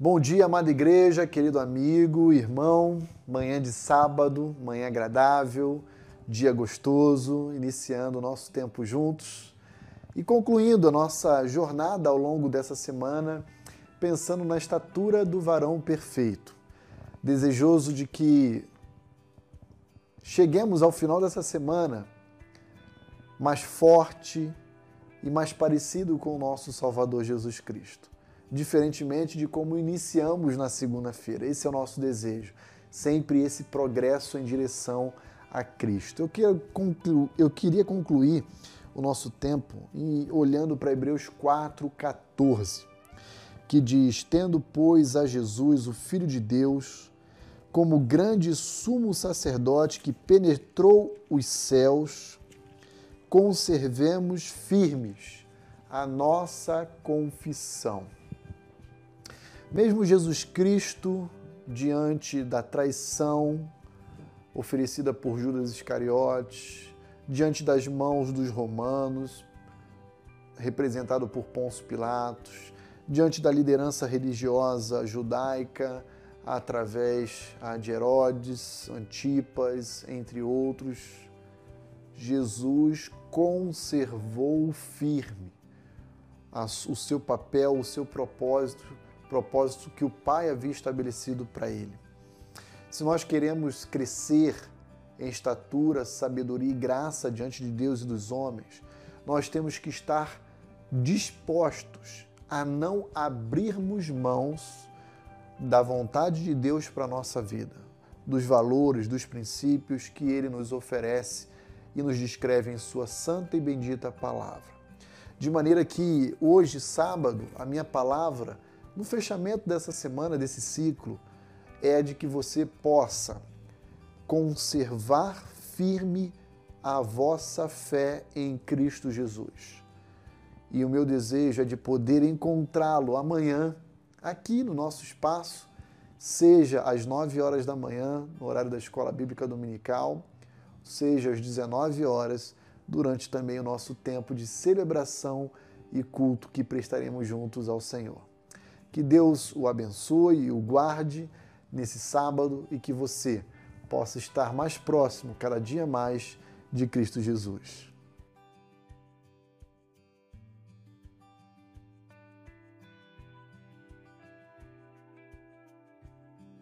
Bom dia, amada igreja, querido amigo, irmão. Manhã de sábado, manhã agradável, dia gostoso, iniciando o nosso tempo juntos e concluindo a nossa jornada ao longo dessa semana, pensando na estatura do varão perfeito. Desejoso de que cheguemos ao final dessa semana mais forte e mais parecido com o nosso Salvador Jesus Cristo diferentemente de como iniciamos na segunda-feira. Esse é o nosso desejo, sempre esse progresso em direção a Cristo. Eu queria, conclu... eu queria concluir o nosso tempo olhando para Hebreus 4,14, que diz: Tendo, pois, a Jesus, o Filho de Deus, como grande sumo sacerdote que penetrou os céus, conservemos firmes a nossa confissão. Mesmo Jesus Cristo, diante da traição oferecida por Judas Iscariotes, diante das mãos dos romanos, representado por Pôncio Pilatos, diante da liderança religiosa judaica, através de Herodes, Antipas, entre outros, Jesus conservou firme o seu papel, o seu propósito propósito que o Pai havia estabelecido para ele. Se nós queremos crescer em estatura, sabedoria e graça diante de Deus e dos homens, nós temos que estar dispostos a não abrirmos mãos da vontade de Deus para a nossa vida, dos valores, dos princípios que Ele nos oferece e nos descreve em Sua santa e bendita palavra. De maneira que hoje, sábado, a minha palavra no fechamento dessa semana, desse ciclo, é de que você possa conservar firme a vossa fé em Cristo Jesus. E o meu desejo é de poder encontrá-lo amanhã, aqui no nosso espaço, seja às 9 horas da manhã, no horário da Escola Bíblica Dominical, seja às 19 horas, durante também o nosso tempo de celebração e culto que prestaremos juntos ao Senhor. Que Deus o abençoe e o guarde nesse sábado e que você possa estar mais próximo, cada dia mais, de Cristo Jesus.